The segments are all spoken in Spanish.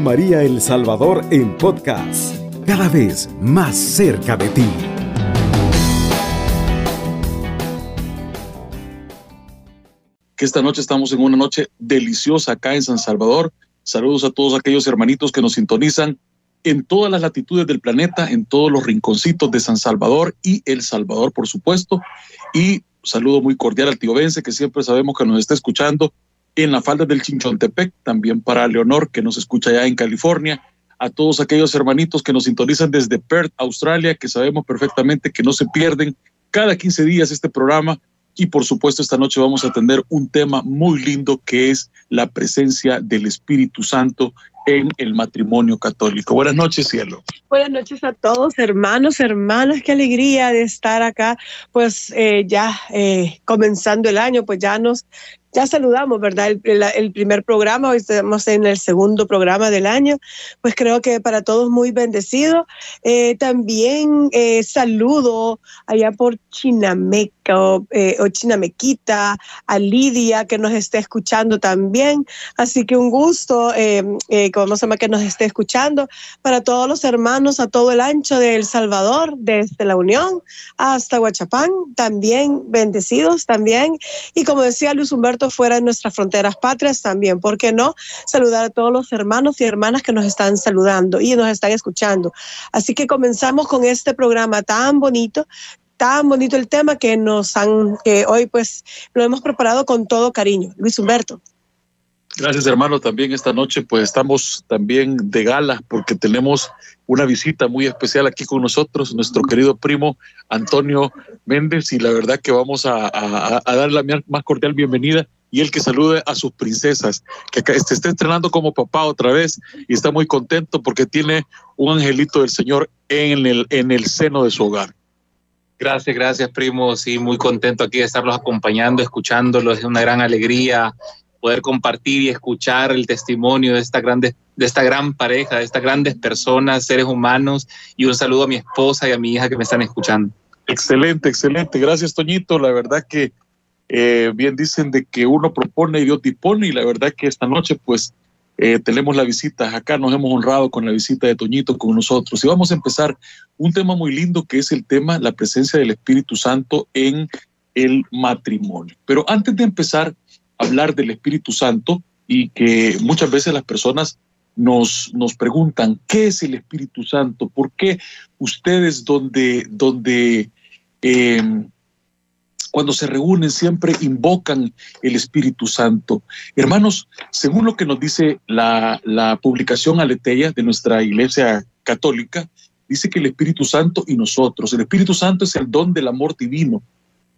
María El Salvador en podcast, cada vez más cerca de ti. Que esta noche estamos en una noche deliciosa acá en San Salvador. Saludos a todos aquellos hermanitos que nos sintonizan en todas las latitudes del planeta, en todos los rinconcitos de San Salvador y El Salvador, por supuesto. Y saludo muy cordial al tío Vence, que siempre sabemos que nos está escuchando en la falda del Chinchontepec, también para Leonor, que nos escucha ya en California, a todos aquellos hermanitos que nos sintonizan desde Perth, Australia, que sabemos perfectamente que no se pierden cada 15 días este programa. Y por supuesto, esta noche vamos a tener un tema muy lindo que es la presencia del Espíritu Santo en el matrimonio católico. Buenas noches, cielo. Buenas noches a todos, hermanos, hermanas. Qué alegría de estar acá, pues eh, ya eh, comenzando el año, pues ya nos ya saludamos, ¿verdad? El, primer programa, hoy estamos en el segundo programa del año, pues creo que para todos muy bendecido. Eh, también eh, saludo allá por Chinameca o, eh, o, Chinamequita, a Lidia que nos esté escuchando también. Así que un gusto, como se llama, que nos esté escuchando. Para todos los hermanos a todo el ancho de El Salvador, desde la Unión hasta Huachapán, también bendecidos también. Y como decía Luis Humberto, fuera de nuestras fronteras patrias también. ¿Por qué no? Saludar a todos los hermanos y hermanas que nos están saludando y nos están escuchando. Así que comenzamos con este programa tan bonito, tan bonito el tema que nos han, que hoy pues lo hemos preparado con todo cariño. Luis Humberto. Gracias, hermano. También esta noche, pues estamos también de gala porque tenemos una visita muy especial aquí con nosotros, nuestro querido primo Antonio Méndez, y la verdad que vamos a, a, dar la más cordial bienvenida y el que salude a sus princesas, que se está estrenando como papá otra vez y está muy contento porque tiene un angelito del Señor en el, en el seno de su hogar. Gracias, gracias, primo. Sí, muy contento aquí de estarlos acompañando, escuchándolos. Es una gran alegría poder compartir y escuchar el testimonio de esta grande, de esta gran pareja, de estas grandes personas, seres humanos. Y un saludo a mi esposa y a mi hija que me están escuchando. Excelente, excelente. Gracias, Toñito. La verdad que eh, bien dicen de que uno propone y Dios dispone. Y la verdad que esta noche, pues, eh, tenemos la visita acá, nos hemos honrado con la visita de Toñito con nosotros. Y vamos a empezar un tema muy lindo que es el tema, la presencia del Espíritu Santo en el matrimonio. Pero antes de empezar, hablar del Espíritu Santo y que muchas veces las personas nos, nos preguntan, ¿qué es el Espíritu Santo? ¿Por qué ustedes donde, donde eh, cuando se reúnen siempre invocan el Espíritu Santo? Hermanos, según lo que nos dice la, la publicación aleteia de nuestra iglesia católica, dice que el Espíritu Santo y nosotros, el Espíritu Santo es el don del amor divino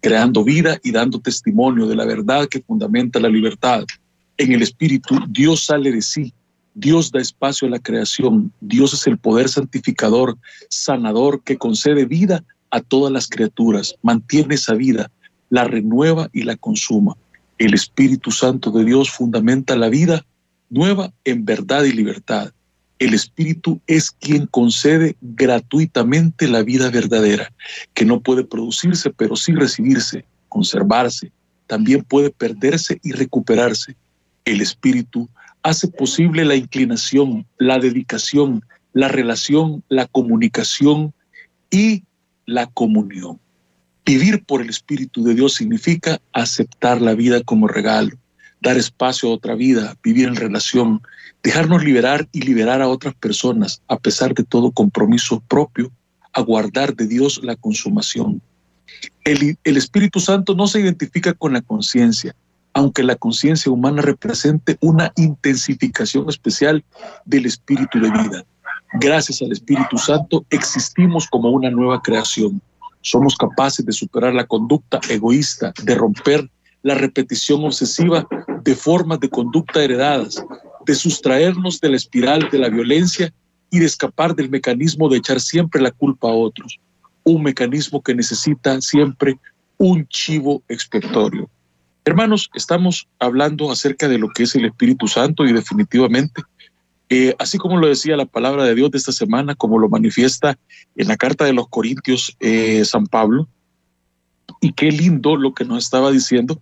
creando vida y dando testimonio de la verdad que fundamenta la libertad. En el Espíritu, Dios sale de sí, Dios da espacio a la creación, Dios es el poder santificador, sanador que concede vida a todas las criaturas, mantiene esa vida, la renueva y la consuma. El Espíritu Santo de Dios fundamenta la vida nueva en verdad y libertad. El Espíritu es quien concede gratuitamente la vida verdadera, que no puede producirse, pero sí recibirse, conservarse, también puede perderse y recuperarse. El Espíritu hace posible la inclinación, la dedicación, la relación, la comunicación y la comunión. Vivir por el Espíritu de Dios significa aceptar la vida como regalo, dar espacio a otra vida, vivir en relación, dejarnos liberar y liberar a otras personas a pesar de todo compromiso propio, a guardar de Dios la consumación. El, el Espíritu Santo no se identifica con la conciencia, aunque la conciencia humana represente una intensificación especial del espíritu de vida. Gracias al Espíritu Santo existimos como una nueva creación. Somos capaces de superar la conducta egoísta, de romper la repetición obsesiva de formas de conducta heredadas, de sustraernos de la espiral de la violencia y de escapar del mecanismo de echar siempre la culpa a otros, un mecanismo que necesita siempre un chivo expiatorio. Hermanos, estamos hablando acerca de lo que es el Espíritu Santo y definitivamente, eh, así como lo decía la palabra de Dios de esta semana, como lo manifiesta en la carta de los Corintios eh, San Pablo, y qué lindo lo que nos estaba diciendo,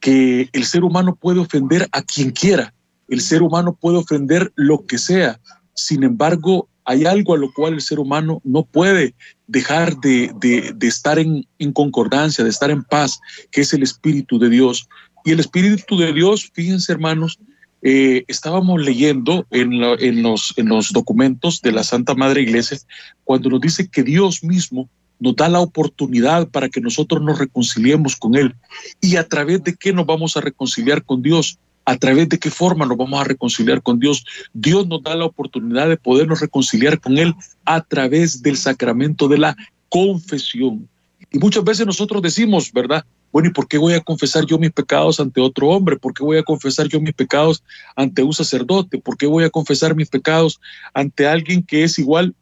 que el ser humano puede ofender a quien quiera, el ser humano puede ofender lo que sea. Sin embargo, hay algo a lo cual el ser humano no puede dejar de, estar en, concordancia, de estar en paz, que es el Espíritu de Dios. Y el Espíritu de Dios, fíjense hermanos, eh, estábamos leyendo en, los, en los documentos de la Santa Madre Iglesia cuando nos dice que Dios mismo nos da la oportunidad para que nosotros nos reconciliemos con Él. ¿Y a través de qué nos vamos a reconciliar con Dios? ¿A través de qué forma nos vamos a reconciliar con Dios? Dios nos da la oportunidad de podernos reconciliar con Él a través del sacramento de la confesión. Y muchas veces nosotros decimos, ¿verdad? Bueno, ¿y por qué voy a confesar yo mis pecados ante otro hombre? ¿Por qué voy a confesar yo mis pecados ante un sacerdote? ¿Por qué voy a confesar mis pecados ante alguien que es igual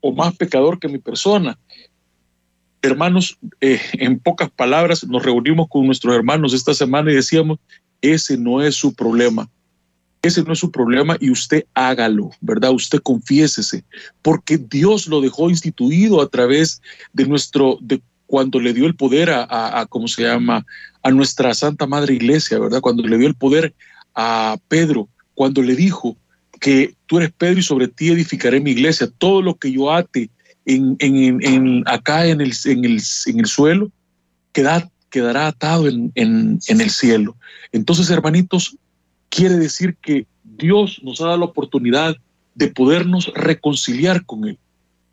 o más pecador que mi persona? Hermanos, eh, en pocas palabras, nos reunimos con nuestros hermanos esta semana y decíamos, ese no es su problema. Ese no es su problema y usted hágalo, ¿verdad? Usted confiésese, porque Dios lo dejó instituido a través de nuestro, de cuando le dio el poder a, a, ¿cómo se llama? A nuestra Santa Madre Iglesia, ¿verdad? Cuando le dio el poder a Pedro, cuando le dijo que tú eres Pedro y sobre ti edificaré mi iglesia, todo lo que yo ate en, acá en el, en el, en el suelo, quedará atado en, en, el cielo. Entonces, hermanitos, quiere decir que Dios nos ha dado la oportunidad de podernos reconciliar con Él.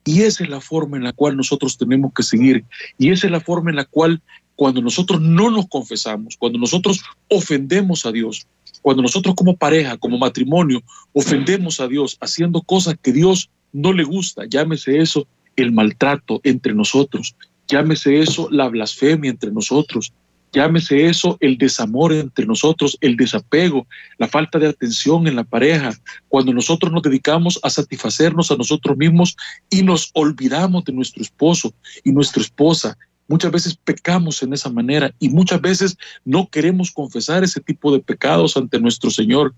Y esa es la forma en la cual nosotros tenemos que seguir. Y esa es la forma en la cual cuando nosotros no nos confesamos, cuando nosotros ofendemos a Dios, cuando nosotros como pareja, como matrimonio, ofendemos a Dios haciendo cosas que Dios no le gusta, llámese eso el maltrato entre nosotros, llámese eso la blasfemia entre nosotros, llámese eso el desamor entre nosotros, el desapego, la falta de atención en la pareja, cuando nosotros nos dedicamos a satisfacernos a nosotros mismos y nos olvidamos de nuestro esposo y nuestra esposa Muchas veces pecamos en esa manera y muchas veces no queremos confesar ese tipo de pecados ante nuestro Señor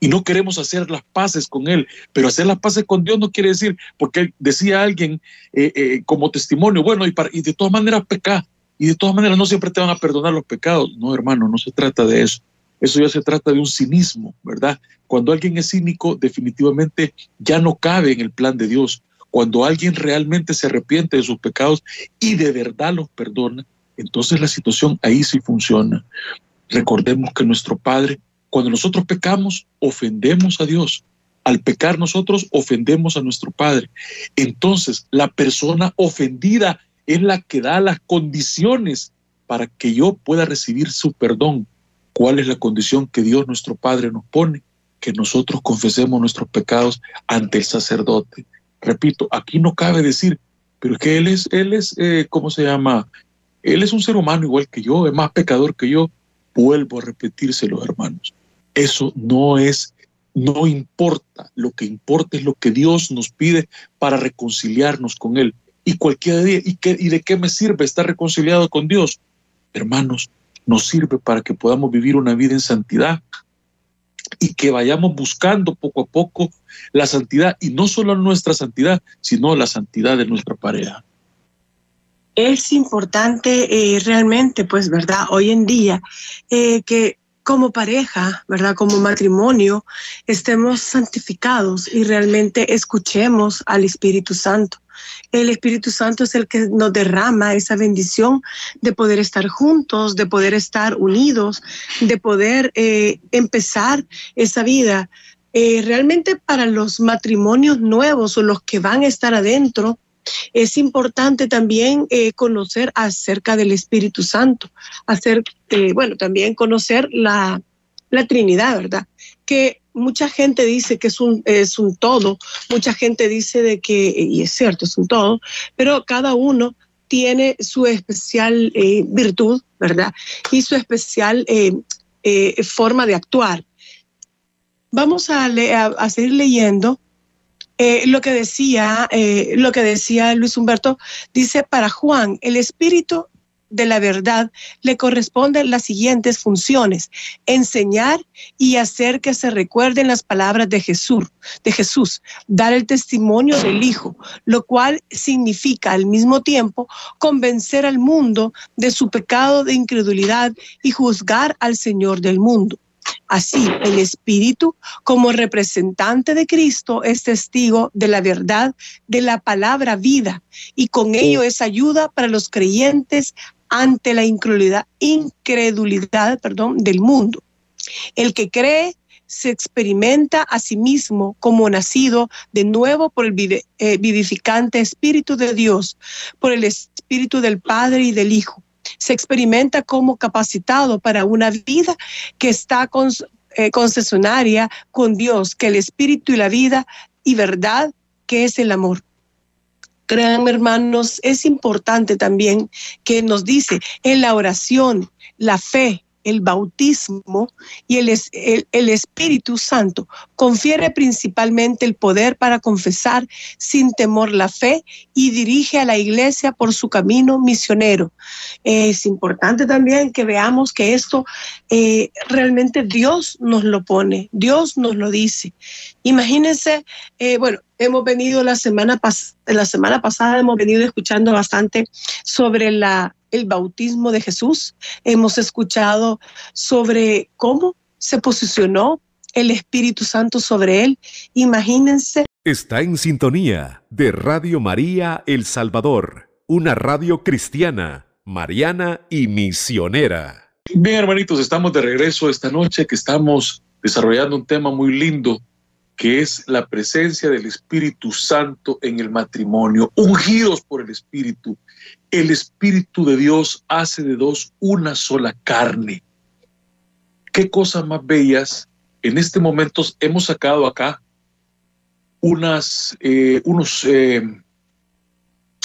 y no queremos hacer las paces con Él. Pero hacer las paces con Dios no quiere decir, porque decía alguien eh, eh, como testimonio, bueno, y, y de todas maneras pecar y de todas maneras no siempre te van a perdonar los pecados. No, hermano, no se trata de eso. Eso ya se trata de un cinismo, ¿verdad? Cuando alguien es cínico, definitivamente ya no cabe en el plan de Dios. Cuando alguien realmente se arrepiente de sus pecados y de verdad los perdona, entonces la situación ahí sí funciona. Recordemos que nuestro Padre, cuando nosotros pecamos, ofendemos a Dios. Al pecar nosotros, ofendemos a nuestro Padre. Entonces, la persona ofendida es la que da las condiciones para que yo pueda recibir su perdón. ¿Cuál es la condición que Dios nuestro Padre nos pone? Que nosotros confesemos nuestros pecados ante el sacerdote. Repito, aquí no cabe decir, pero es que él es, él es, eh, ¿cómo se llama? Él es un ser humano igual que yo, es más pecador que yo. Vuelvo a repetírselo, hermanos. Eso no es, no importa. Lo que importa es lo que Dios nos pide para reconciliarnos con Él. Y cualquier día, ¿y, qué, ¿y de qué me sirve estar reconciliado con Dios? Hermanos, nos sirve para que podamos vivir una vida en santidad, y que vayamos buscando poco a poco la santidad y no solo nuestra santidad, sino la santidad de nuestra pareja. Es importante eh, realmente, pues, ¿verdad? Hoy en día, eh, que como pareja, ¿verdad? Como matrimonio, estemos santificados y realmente escuchemos al Espíritu Santo. El Espíritu Santo es el que nos derrama esa bendición de poder estar juntos, de poder estar unidos, de poder eh, empezar esa vida. Eh, realmente para los matrimonios nuevos o los que van a estar adentro, es importante también eh, conocer acerca del Espíritu Santo, hacer, bueno, también conocer la, la Trinidad, ¿verdad? Que mucha gente dice que es un, es un todo, mucha gente dice de que, y es cierto, es un todo, pero cada uno tiene su especial eh, virtud, ¿verdad? Y su especial eh, eh, forma de actuar. Vamos a, a, seguir leyendo lo que decía, lo que decía Luis Humberto. Dice para Juan, el espíritu de la verdad le corresponden las siguientes funciones: enseñar y hacer que se recuerden las palabras de Jesús, de Jesús, dar el testimonio del Hijo, lo cual significa al mismo tiempo convencer al mundo de su pecado de incredulidad y juzgar al Señor del mundo Así, el Espíritu, como representante de Cristo, es testigo de la verdad de la palabra vida y con ello es ayuda para los creyentes ante la incredulidad, incredulidad perdón, del mundo. El que cree se experimenta a sí mismo como nacido de nuevo por el eh, vivificante Espíritu de Dios, por el Espíritu del Padre y del Hijo. Se experimenta como capacitado para una vida que está eh, concesionaria con Dios, que el Espíritu y la vida y verdad, que es el amor. Créanme, hermanos, es importante también que nos dice en la oración, la fe, el bautismo y el, el, Espíritu Santo confiere principalmente el poder para confesar sin temor la fe y dirige a la iglesia por su camino misionero. Es importante también que veamos que esto eh, realmente Dios nos lo pone, Dios nos lo dice. Imagínense, eh, bueno, hemos venido la semana, la semana pasada, hemos venido escuchando bastante sobre la el bautismo de Jesús, hemos escuchado sobre cómo se posicionó el Espíritu Santo sobre él. Imagínense. Está en sintonía de Radio María El Salvador, una radio cristiana, mariana y misionera. Bien, hermanitos, estamos de regreso esta noche que estamos desarrollando un tema muy lindo que es la presencia del Espíritu Santo en el matrimonio, ungidos por el Espíritu el Espíritu de Dios hace de dos una sola carne. Qué cosas más bellas. En este momento hemos sacado acá unas, eh, unos eh,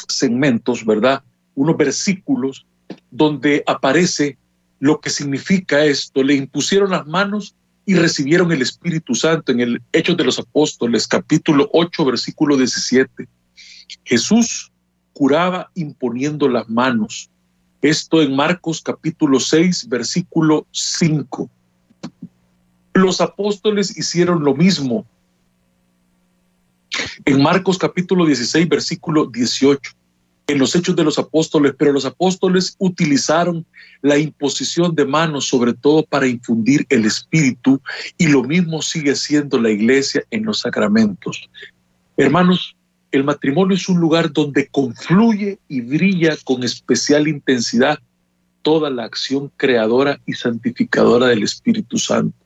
segmentos, ¿verdad? Unos versículos donde aparece lo que significa esto. Le impusieron las manos y recibieron el Espíritu Santo en el Hechos de los Apóstoles, capítulo 8, versículo 17. Jesús curaba imponiendo las manos. Esto en Marcos capítulo 6, versículo 5. Los apóstoles hicieron lo mismo. En Marcos capítulo 16, versículo 18. En los hechos de los apóstoles, pero los apóstoles utilizaron la imposición de manos sobre todo para infundir el espíritu y lo mismo sigue siendo la iglesia en los sacramentos. Hermanos, el matrimonio es un lugar donde confluye y brilla con especial intensidad toda la acción creadora y santificadora del Espíritu Santo.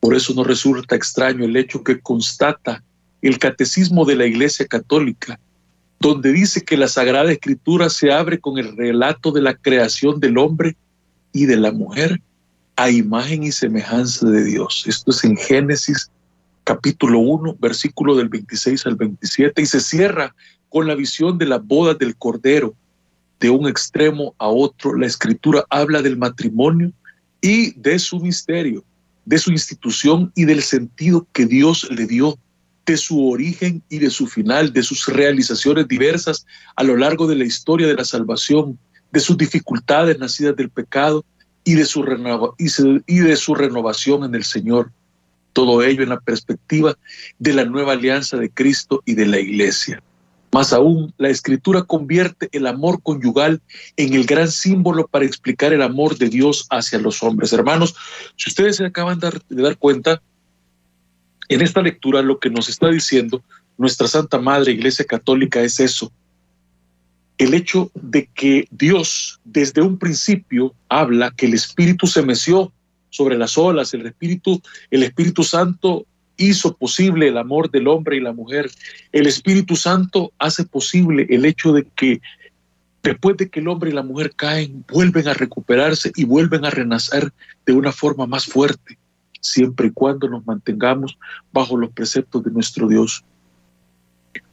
Por eso nos resulta extraño el hecho que constata el catecismo de la Iglesia Católica, donde dice que la Sagrada Escritura se abre con el relato de la creación del hombre y de la mujer a imagen y semejanza de Dios. Esto es en Génesis capítulo 1, versículo del 26 al 27, y se cierra con la visión de la boda del Cordero. De un extremo a otro, la escritura habla del matrimonio y de su misterio, de su institución y del sentido que Dios le dio, de su origen y de su final, de sus realizaciones diversas a lo largo de la historia de la salvación, de sus dificultades nacidas del pecado y de su, y de su renovación en el Señor. Todo ello en la perspectiva de la nueva alianza de Cristo y de la Iglesia. Más aún, la escritura convierte el amor conyugal en el gran símbolo para explicar el amor de Dios hacia los hombres. Hermanos, si ustedes se acaban de dar cuenta, en esta lectura lo que nos está diciendo nuestra Santa Madre Iglesia Católica es eso. El hecho de que Dios desde un principio habla que el Espíritu se meció sobre las olas, el Espíritu, el Espíritu Santo hizo posible el amor del hombre y la mujer. El Espíritu Santo hace posible el hecho de que después de que el hombre y la mujer caen, vuelven a recuperarse y vuelven a renacer de una forma más fuerte, siempre y cuando nos mantengamos bajo los preceptos de nuestro Dios.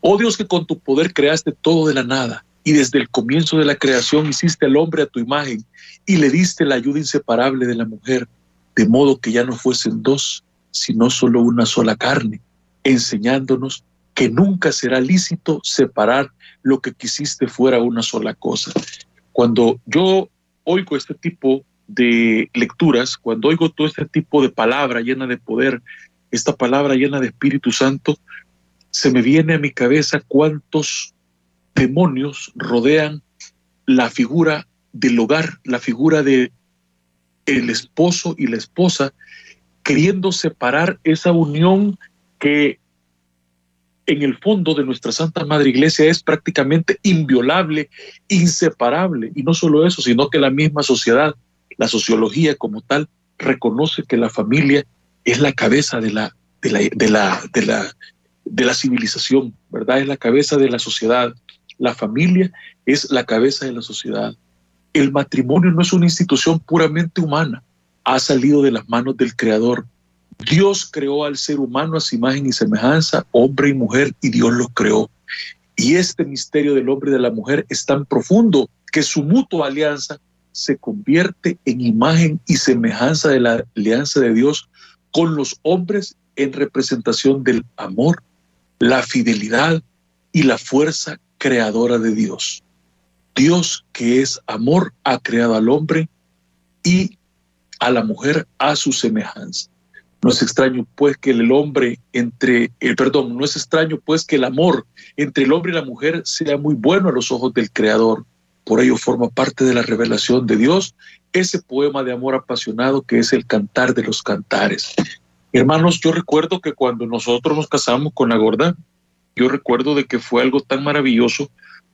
Oh Dios que con tu poder creaste todo de la nada y desde el comienzo de la creación hiciste al hombre a tu imagen y le diste la ayuda inseparable de la mujer de modo que ya no fuesen dos, sino solo una sola carne, enseñándonos que nunca será lícito separar lo que quisiste fuera una sola cosa. Cuando yo oigo este tipo de lecturas, cuando oigo todo este tipo de palabra llena de poder, esta palabra llena de Espíritu Santo, se me viene a mi cabeza cuántos demonios rodean la figura del hogar, la figura de el esposo y la esposa queriendo separar esa unión que en el fondo de nuestra Santa Madre Iglesia es prácticamente inviolable, inseparable. Y no solo eso, sino que la misma sociedad, la sociología como tal, reconoce que la familia es la cabeza de la, de la, de la, de la, de la civilización, ¿verdad? Es la cabeza de la sociedad. La familia es la cabeza de la sociedad. El matrimonio no es una institución puramente humana, ha salido de las manos del Creador. Dios creó al ser humano a su imagen y semejanza, hombre y mujer, y Dios los creó. Y este misterio del hombre y de la mujer es tan profundo que su mutua alianza se convierte en imagen y semejanza de la alianza de Dios con los hombres en representación del amor, la fidelidad y la fuerza creadora de Dios. Dios que es amor ha creado al hombre y a la mujer a su semejanza. No es extraño pues que el hombre entre, eh, perdón, no es extraño pues que el amor entre el hombre y la mujer sea muy bueno a los ojos del Creador. Por ello forma parte de la revelación de Dios ese poema de amor apasionado que es el cantar de los cantares. Hermanos, yo recuerdo que cuando nosotros nos casamos con la gorda, yo recuerdo de que fue algo tan maravilloso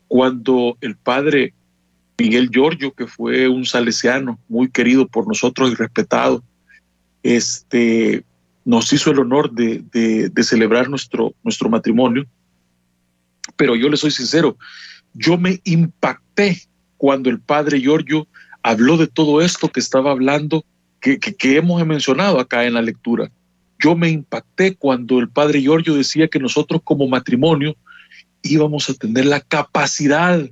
cuando el padre Miguel Giorgio, que fue un salesiano muy querido por nosotros y respetado, este, nos hizo el honor de, de, celebrar nuestro, nuestro matrimonio. Pero yo le soy sincero, yo me impacté cuando el padre Giorgio habló de todo esto que estaba hablando, que, que, que hemos mencionado acá en la lectura. Yo me impacté cuando el padre Giorgio decía que nosotros como matrimonio íbamos a tener la capacidad,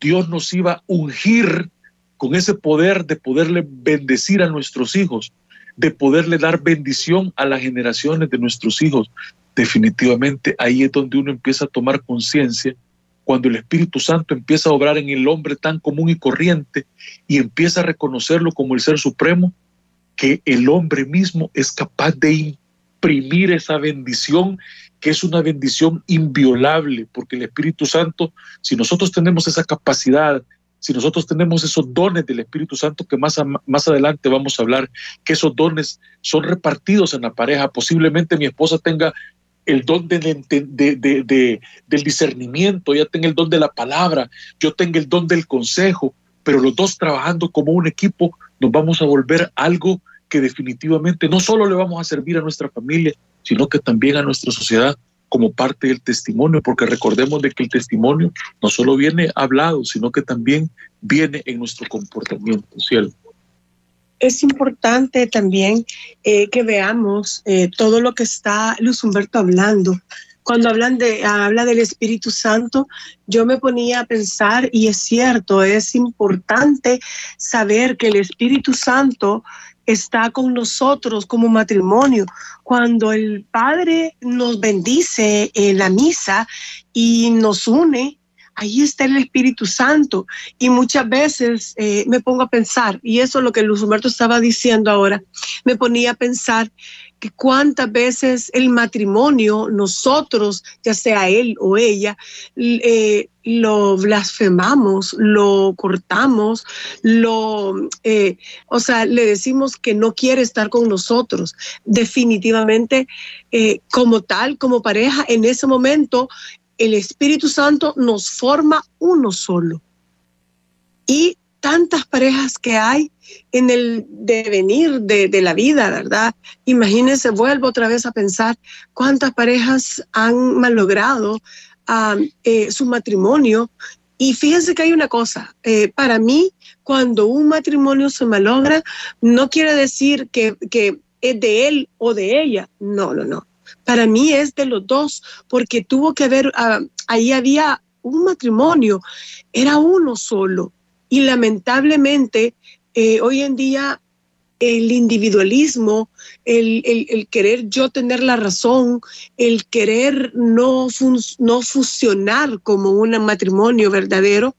Dios nos iba a ungir con ese poder de poderle bendecir a nuestros hijos, de poderle dar bendición a las generaciones de nuestros hijos. Definitivamente ahí es donde uno empieza a tomar conciencia, cuando el Espíritu Santo empieza a obrar en el hombre tan común y corriente y empieza a reconocerlo como el Ser Supremo, que el hombre mismo es capaz de imprimir esa bendición que es una bendición inviolable, porque el Espíritu Santo, si nosotros tenemos esa capacidad, si nosotros tenemos esos dones del Espíritu Santo, que más, más adelante vamos a hablar, que esos dones son repartidos en la pareja, posiblemente mi esposa tenga el don de, de, del discernimiento, ella tenga el don de la palabra, yo tenga el don del consejo, pero los dos trabajando como un equipo nos vamos a volver algo que definitivamente no solo le vamos a servir a nuestra familia, sino que también a nuestra sociedad como parte del testimonio, porque recordemos de que el testimonio no solo viene hablado, sino que también viene en nuestro comportamiento, ¿cierto? Es importante también eh, que veamos eh, todo lo que está Luz Humberto hablando. Cuando hablan de, habla del Espíritu Santo, yo me ponía a pensar, y es cierto, es importante saber que el Espíritu Santo está con nosotros como matrimonio. Cuando el Padre nos bendice en la misa y nos une, ahí está el Espíritu Santo. Y muchas veces eh, me pongo a pensar, y eso es lo que Luz Humberto estaba diciendo ahora, me ponía a pensar cuántas veces el matrimonio, nosotros, ya sea él o ella, eh, lo blasfemamos, lo cortamos, lo, eh, o sea, le decimos que no quiere estar con nosotros. Definitivamente, como tal, como pareja, en ese momento el Espíritu Santo nos forma uno solo. Y tantas parejas que hay en el devenir de, la vida, ¿verdad? Imagínense, vuelvo otra vez a pensar cuántas parejas han malogrado eh, su matrimonio. Y fíjense que hay una cosa, eh, para mí, cuando un matrimonio se malogra, no quiere decir que, es de él o de ella, no, no, no para mí es de los dos, porque tuvo que haber, ah, ahí había un matrimonio, era uno solo. Y lamentablemente, eh, hoy en día el individualismo, el, querer yo tener la razón, el querer no, no fusionar como un matrimonio verdadero,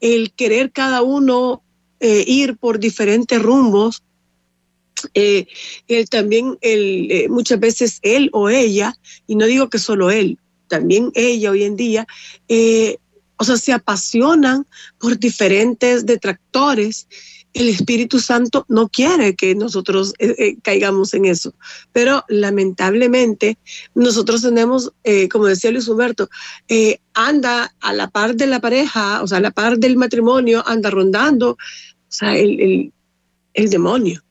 el querer cada uno eh, ir por diferentes rumbos, eh, también, eh, muchas veces él o ella, y no digo que solo él, también ella hoy en día, o sea, se apasionan por diferentes detractores el Espíritu Santo no quiere que nosotros eh, eh, caigamos en eso. Pero lamentablemente nosotros tenemos, eh, como decía Luis Humberto, anda a la par de la pareja, o sea, a la par del matrimonio, anda rondando, o sea, el, demonio.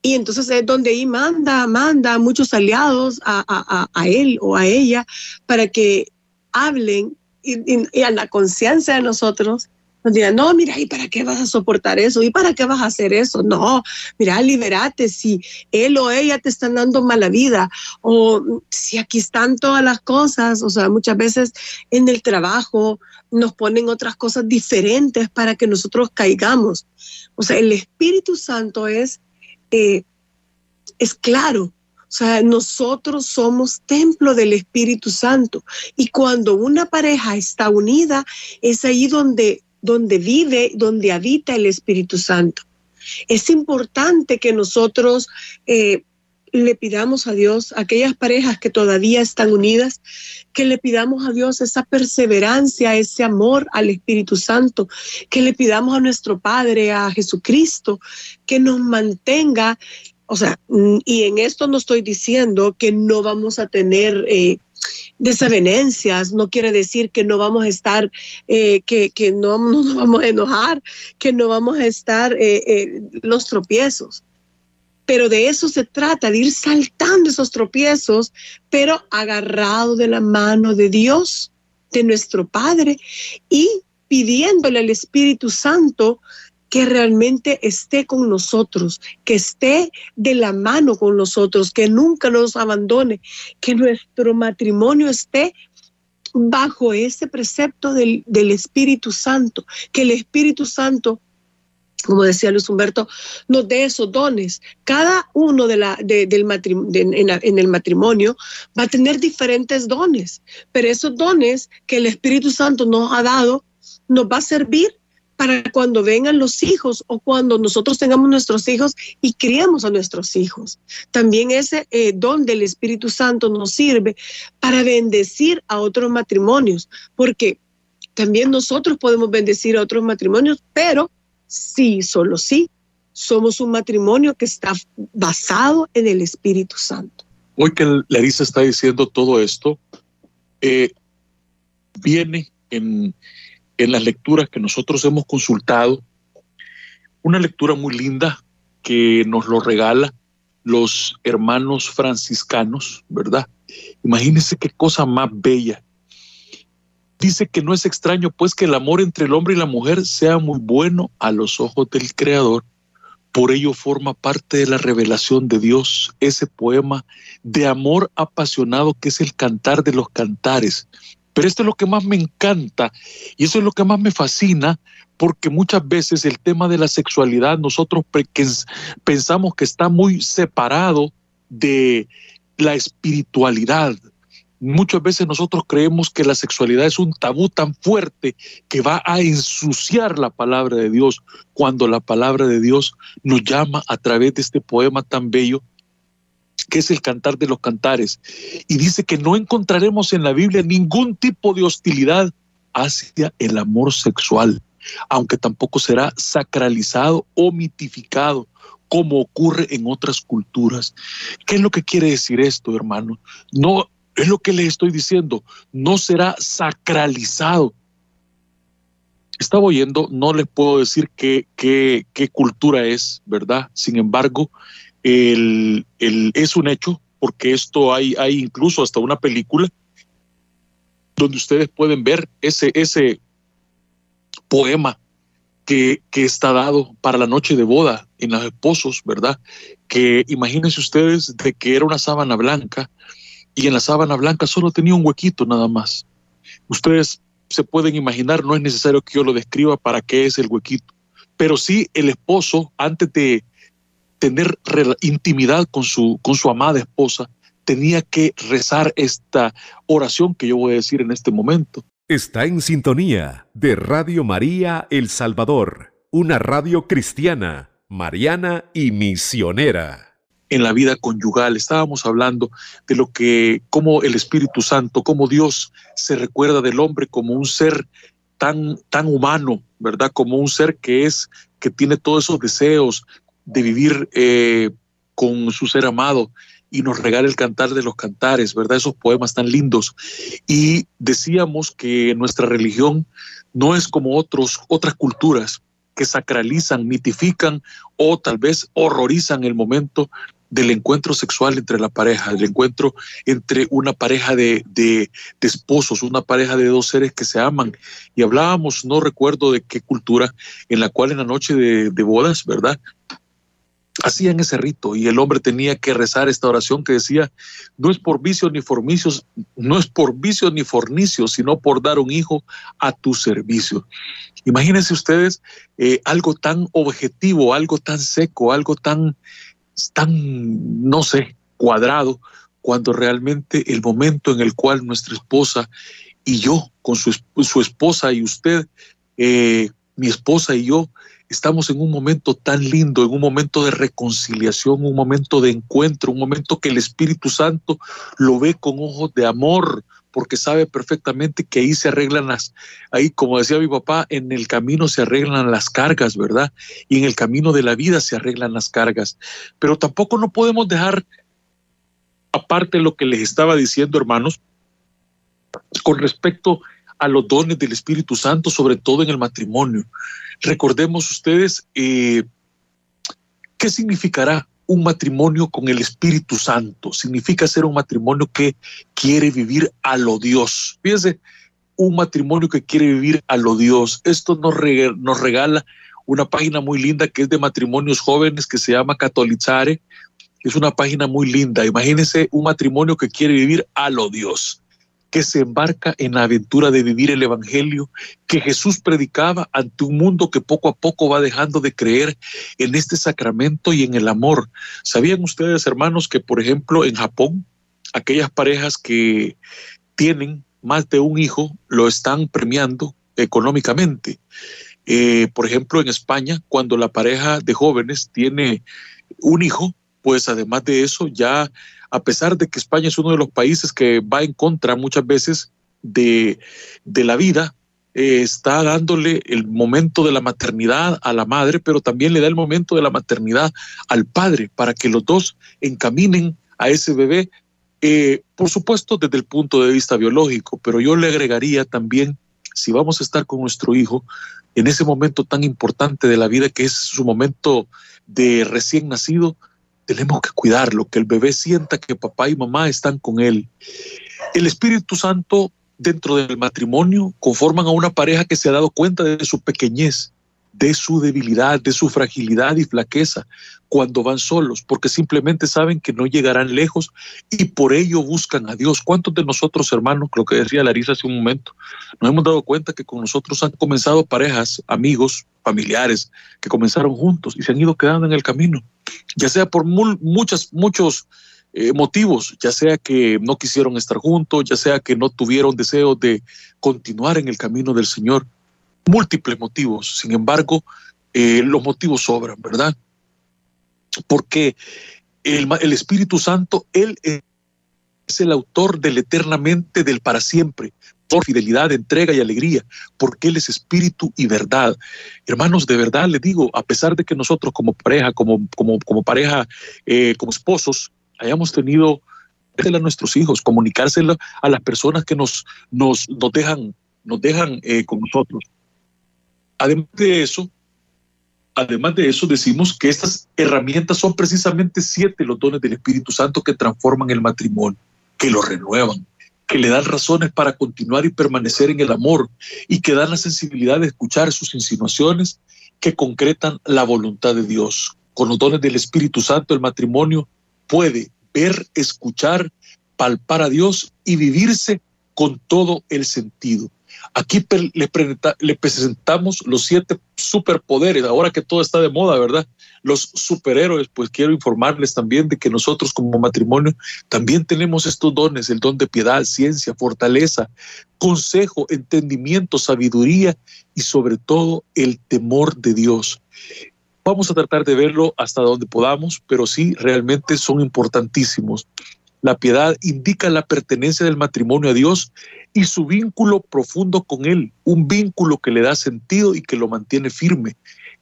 Y entonces es donde ahí manda, manda a muchos aliados a, él o a ella para que hablen y a la conciencia de nosotros nos dirán, no, mira, ¿y para qué vas a soportar eso? ¿Y para qué vas a hacer eso? No, mira, liberate si él o ella te están dando mala vida o si aquí están todas las cosas, o sea, muchas veces en el trabajo nos ponen otras cosas diferentes para que nosotros caigamos. O sea, el Espíritu Santo es, eh, es claro, o sea, nosotros somos templo del Espíritu Santo. Y cuando una pareja está unida, es ahí donde donde vive, donde habita el Espíritu Santo. Es importante que nosotros eh, le pidamos a Dios, aquellas parejas que todavía están unidas, que le pidamos a Dios esa perseverancia, ese amor al Espíritu Santo, que le pidamos a nuestro Padre, a Jesucristo, que nos mantenga. O sea, mm, y en esto no estoy diciendo que no vamos a tener eh, desavenencias, no quiere decir que no vamos a estar, eh, que, no, nos vamos a enojar, que no vamos a estar eh, los tropiezos. Pero de eso se trata, de ir saltando esos tropiezos, pero agarrado de la mano de Dios, de nuestro Padre, y pidiéndole al Espíritu Santo que realmente esté con nosotros, que esté de la mano con nosotros, que nunca nos abandone, que nuestro matrimonio esté bajo ese precepto del, Espíritu Santo, que el Espíritu Santo como decía Luis Humberto, nos dé esos dones. Cada uno de la, del matrimonio, en, el matrimonio va a tener diferentes dones, pero esos dones que el Espíritu Santo nos ha dado nos va a servir para cuando vengan los hijos o cuando nosotros tengamos nuestros hijos y criemos a nuestros hijos. También ese eh, don del Espíritu Santo nos sirve para bendecir a otros matrimonios, porque también nosotros podemos bendecir a otros matrimonios, pero sí, solo sí, somos un matrimonio que está basado en el Espíritu Santo. Hoy que Larisa está diciendo todo esto, eh, viene en, en las lecturas que nosotros hemos consultado, una lectura muy linda que nos lo regala los hermanos franciscanos, ¿verdad? Imagínense qué cosa más bella. Dice que no es extraño pues que el amor entre el hombre y la mujer sea muy bueno a los ojos del Creador. Por ello forma parte de la revelación de Dios ese poema de amor apasionado que es el cantar de los cantares, pero esto es lo que más me encanta y eso es lo que más me fascina porque muchas veces el tema de la sexualidad nosotros pensamos que está muy separado de la espiritualidad. Muchas veces nosotros creemos que la sexualidad es un tabú tan fuerte que va a ensuciar la palabra de Dios, cuando la palabra de Dios nos llama a través de este poema tan bello que es el cantar de los cantares. Y dice que no encontraremos en la Biblia ningún tipo de hostilidad hacia el amor sexual, aunque tampoco será sacralizado o mitificado como ocurre en otras culturas. ¿Qué es lo que quiere decir esto, hermano? No es lo que le estoy diciendo, no será sacralizado. Estaba oyendo, no les puedo decir qué, qué, qué cultura es, ¿verdad? Sin embargo, el, es un hecho, porque esto hay, hay incluso hasta una película donde ustedes pueden ver ese, ese poema que, que, está dado para la noche de boda en los esposos, ¿verdad? Que imagínense ustedes de que era una sábana blanca y en la sábana blanca solo tenía un huequito nada más. Ustedes se pueden imaginar, no es necesario que yo lo describa para qué es el huequito, pero sí el esposo antes de, tener intimidad con su, con su amada esposa, tenía que rezar esta oración que yo voy a decir en este momento. Está en sintonía de Radio María El Salvador, una radio cristiana, mariana y misionera. En la vida conyugal estábamos hablando de lo que, como el Espíritu Santo, como Dios se recuerda del hombre como un ser tan, tan humano, ¿verdad? Como un ser que es que tiene todos esos deseos de vivir eh, con su ser amado y nos regala el cantar de los cantares, ¿verdad? Esos poemas tan lindos. Y decíamos que nuestra religión no es como otros, otras culturas que sacralizan, mitifican o tal vez horrorizan el momento del encuentro sexual entre la pareja, el encuentro entre una pareja de, de, esposos, una pareja de dos seres que se aman. Y hablábamos, no recuerdo de qué cultura, en la cual en la noche de bodas, ¿verdad? Hacían ese rito y el hombre tenía que rezar esta oración que decía, no es por vicios ni fornicios, no es por vicios ni fornicios, sino por dar un hijo a tu servicio. Imagínense ustedes eh, algo tan objetivo, algo tan seco, algo tan, tan, no sé, cuadrado, cuando realmente el momento en el cual nuestra esposa y yo, con su, su esposa y usted, eh, mi esposa y yo, estamos en un momento tan lindo, en un momento de reconciliación, un momento de encuentro, un momento que el Espíritu Santo lo ve con ojos de amor, porque sabe perfectamente que ahí se arreglan las, ahí como decía mi papá, en el camino se arreglan las cargas, ¿verdad? Y en el camino de la vida se arreglan las cargas. Pero tampoco no podemos dejar aparte lo que les estaba diciendo, hermanos, con respecto a los dones del Espíritu Santo, sobre todo en el matrimonio. Recordemos ustedes eh, qué significará un matrimonio con el Espíritu Santo. Significa ser un matrimonio que quiere vivir a lo Dios. Fíjense, un matrimonio que quiere vivir a lo Dios. Esto nos, nos regala una página muy linda que es de matrimonios jóvenes que se llama Catolizare. Es una página muy linda. Imagínense un matrimonio que quiere vivir a lo Dios que se embarca en la aventura de vivir el Evangelio que Jesús predicaba ante un mundo que poco a poco va dejando de creer en este sacramento y en el amor. ¿Sabían ustedes, hermanos, que por ejemplo en Japón, aquellas parejas que tienen más de un hijo lo están premiando económicamente? Eh, por ejemplo, en España, cuando la pareja de jóvenes tiene un hijo, pues además de eso ya a pesar de que España es uno de los países que va en contra muchas veces de, la vida, eh, está dándole el momento de la maternidad a la madre, pero también le da el momento de la maternidad al padre para que los dos encaminen a ese bebé, eh, por supuesto desde el punto de vista biológico, pero yo le agregaría también, si vamos a estar con nuestro hijo, en ese momento tan importante de la vida que es su momento de recién nacido, tenemos que cuidarlo, que el bebé sienta que papá y mamá están con él. El Espíritu Santo dentro del matrimonio conforman a una pareja que se ha dado cuenta de su pequeñez, de su debilidad, de su fragilidad y flaqueza cuando van solos, porque simplemente saben que no llegarán lejos y por ello buscan a Dios. ¿Cuántos de nosotros, hermanos, lo que decía Larisa hace un momento, nos hemos dado cuenta que con nosotros han comenzado parejas, amigos, familiares, que comenzaron juntos y se han ido quedando en el camino? Ya sea por muchas, muchos eh, motivos, ya sea que no quisieron estar juntos, ya sea que no tuvieron deseo de continuar en el camino del Señor, múltiples motivos. Sin embargo, eh, los motivos sobran, ¿verdad? Porque el, el Espíritu Santo, Él es el autor del eternamente, del para siempre por fidelidad, entrega y alegría, porque Él es espíritu y verdad. Hermanos, de verdad les digo, a pesar de que nosotros como pareja, como, como, como pareja, eh, como esposos, hayamos tenido a nuestros hijos, comunicárselo a las personas que nos, nos, nos dejan, nos dejan eh, con nosotros. Además de eso, además de eso, decimos que estas herramientas son precisamente siete los dones del Espíritu Santo que transforman el matrimonio, que lo renuevan, que le dan razones para continuar y permanecer en el amor y que dan la sensibilidad de escuchar sus insinuaciones que concretan la voluntad de Dios. Con los dones del Espíritu Santo el matrimonio puede ver, escuchar, palpar a Dios y vivirse con todo el sentido. Aquí le, presentamos los siete superpoderes, ahora que todo está de moda, ¿verdad? Los superhéroes, pues quiero informarles también de que nosotros como matrimonio también tenemos estos dones, el don de piedad, ciencia, fortaleza, consejo, entendimiento, sabiduría y sobre todo el temor de Dios. Vamos a tratar de verlo hasta donde podamos, pero sí, realmente son importantísimos. La piedad indica la pertenencia del matrimonio a Dios y su vínculo profundo con Él, un vínculo que le da sentido y que lo mantiene firme.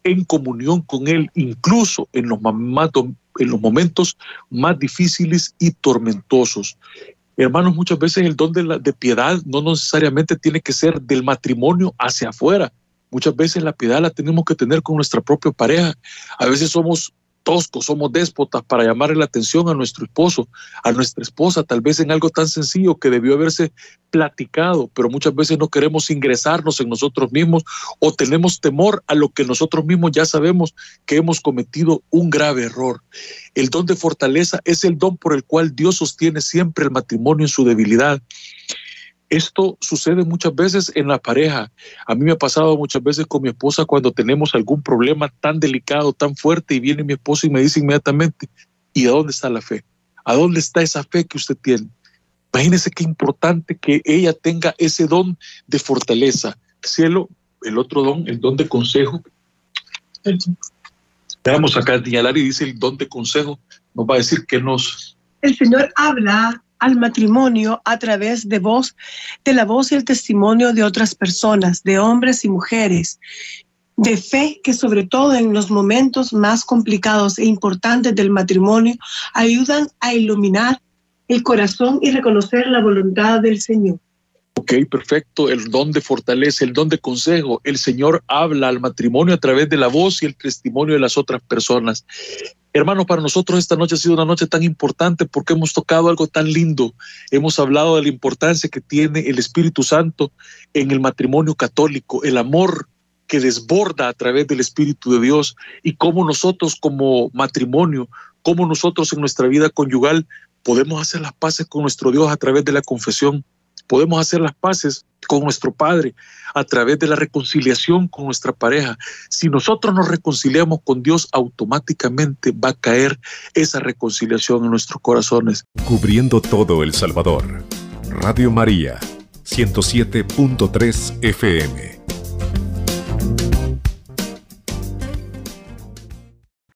en comunión con Él, incluso en los, en los momentos más difíciles y tormentosos. Hermanos, muchas veces el don de, la, de piedad no necesariamente tiene que ser del matrimonio hacia afuera. Muchas veces la piedad la tenemos que tener con nuestra propia pareja. A veces somos toscos, somos déspotas para llamarle la atención a nuestro esposo, a nuestra esposa, tal vez en algo tan sencillo que debió haberse platicado, pero muchas veces no queremos ingresarnos en nosotros mismos o tenemos temor a lo que nosotros mismos ya sabemos que hemos cometido un grave error. El don de fortaleza es el don por el cual Dios sostiene siempre el matrimonio en su debilidad. Esto sucede muchas veces en la pareja. A mí me ha pasado muchas veces con mi esposa cuando tenemos algún problema tan delicado, tan fuerte, y viene mi esposa y me dice inmediatamente, ¿y a dónde está la fe? ¿A dónde está esa fe que usted tiene? Imagínese qué importante que ella tenga ese don de fortaleza. Cielo, el otro don, el don de consejo. Vamos acá a señalar y dice el don de consejo. Nos va a decir que nos... El Señor habla al matrimonio a través de voz, de la voz y el testimonio de otras personas, de hombres y mujeres, de fe que sobre todo en los momentos más complicados e importantes del matrimonio ayudan a iluminar el corazón y reconocer la voluntad del Señor. Ok, perfecto. El don de fortaleza, el don de consejo. El Señor habla al matrimonio a través de la voz y el testimonio de las otras personas. Hermanos, para nosotros esta noche ha sido una noche tan importante porque hemos tocado algo tan lindo. Hemos hablado de la importancia que tiene el Espíritu Santo en el matrimonio católico, el amor que desborda a través del Espíritu de Dios y cómo nosotros como matrimonio, cómo nosotros en nuestra vida conyugal podemos hacer las paces con nuestro Dios a través de la confesión podemos hacer las paces con nuestro Padre a través de la reconciliación con nuestra pareja. Si nosotros nos reconciliamos con Dios, automáticamente va a caer esa reconciliación en nuestros corazones. Cubriendo todo El Salvador. Radio María, 107.3 FM.